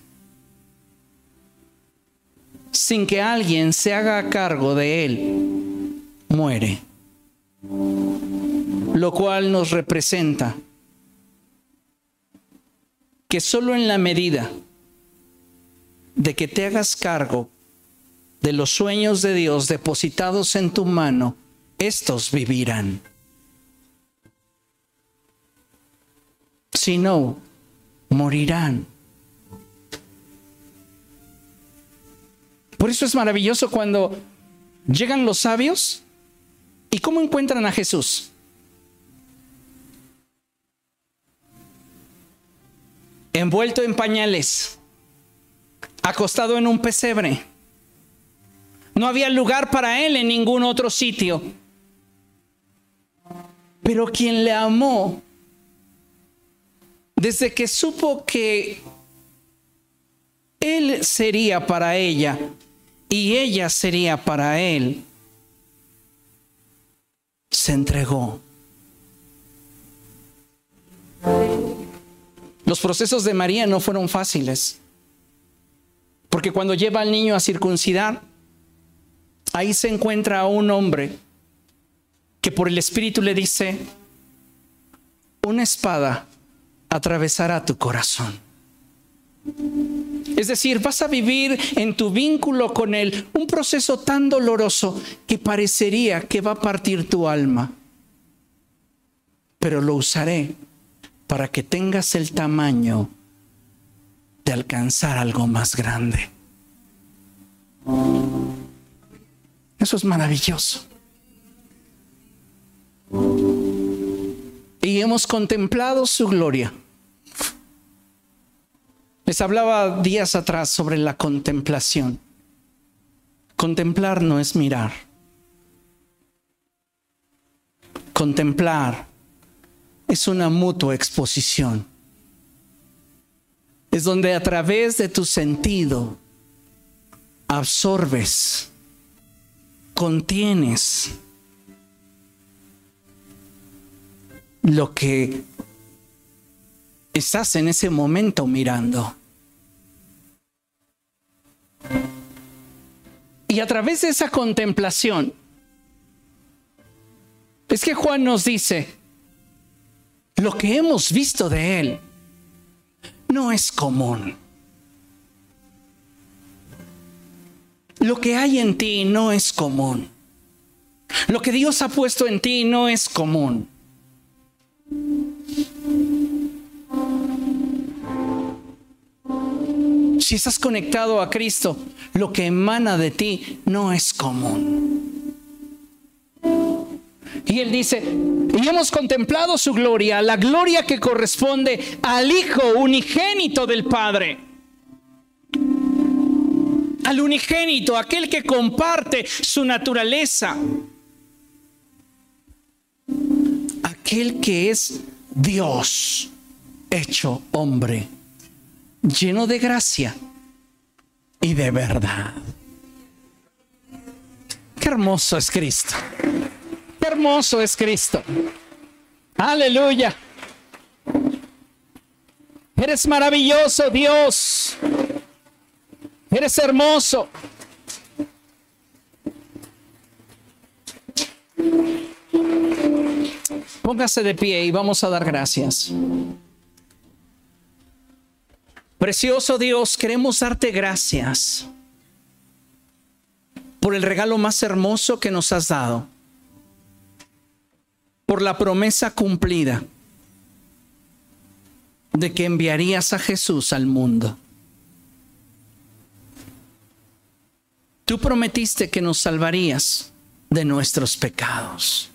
Sin que alguien se haga cargo de él, muere. Lo cual nos representa que solo en la medida de que te hagas cargo de los sueños de Dios depositados en tu mano, estos vivirán. Si no, morirán. Por eso es maravilloso cuando llegan los sabios y cómo encuentran a Jesús. Envuelto en pañales, acostado en un pesebre no había lugar para él en ningún otro sitio. Pero quien le amó, desde que supo que él sería para ella y ella sería para él, se entregó. Los procesos de María no fueron fáciles, porque cuando lleva al niño a circuncidar, ahí se encuentra un hombre que por el Espíritu le dice, una espada atravesará tu corazón. Es decir, vas a vivir en tu vínculo con Él un proceso tan doloroso que parecería que va a partir tu alma. Pero lo usaré para que tengas el tamaño de alcanzar algo más grande. Eso es maravilloso. Y hemos contemplado su gloria. Les hablaba días atrás sobre la contemplación. Contemplar no es mirar. Contemplar es una mutua exposición. Es donde a través de tu sentido absorbes, contienes lo que estás en ese momento mirando. Y a través de esa contemplación, es que Juan nos dice, lo que hemos visto de Él no es común. Lo que hay en ti no es común. Lo que Dios ha puesto en ti no es común. Si estás conectado a Cristo, lo que emana de ti no es común. Y él dice, y hemos contemplado su gloria, la gloria que corresponde al Hijo unigénito del Padre. Al unigénito, aquel que comparte su naturaleza. Aquel que es Dios hecho hombre, lleno de gracia y de verdad. Qué hermoso es Cristo hermoso es Cristo. Aleluya. Eres maravilloso, Dios. Eres hermoso. Póngase de pie y vamos a dar gracias. Precioso Dios, queremos darte gracias por el regalo más hermoso que nos has dado por la promesa cumplida de que enviarías a Jesús al mundo. Tú prometiste que nos salvarías de nuestros pecados.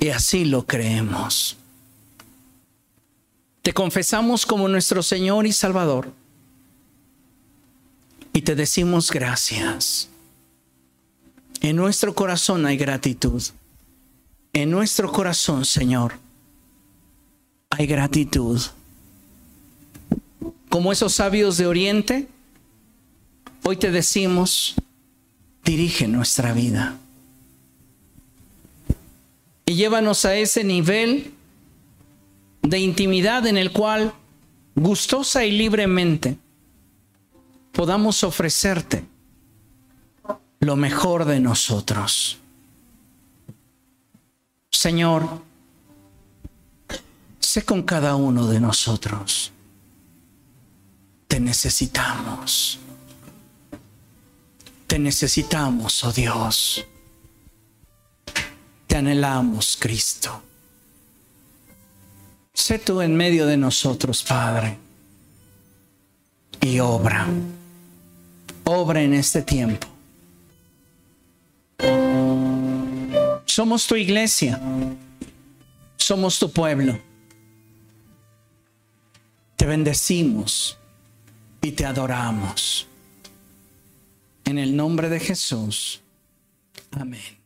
Y así lo creemos. Te confesamos como nuestro Señor y Salvador. Y te decimos gracias. En nuestro corazón hay gratitud en nuestro corazón, Señor, hay gratitud. Como esos sabios de Oriente, hoy te decimos, dirige nuestra vida. Y llévanos a ese nivel de intimidad en el cual gustosa y libremente podamos ofrecerte lo mejor de nosotros. Señor, sé con cada uno de nosotros. Te necesitamos. Te necesitamos, oh Dios. Te anhelamos, Cristo. Sé tú en medio de nosotros, Padre. Y obra. Obra en este tiempo. Somos tu iglesia. Somos tu pueblo. Te bendecimos y te adoramos. En el nombre de Jesús. Amén.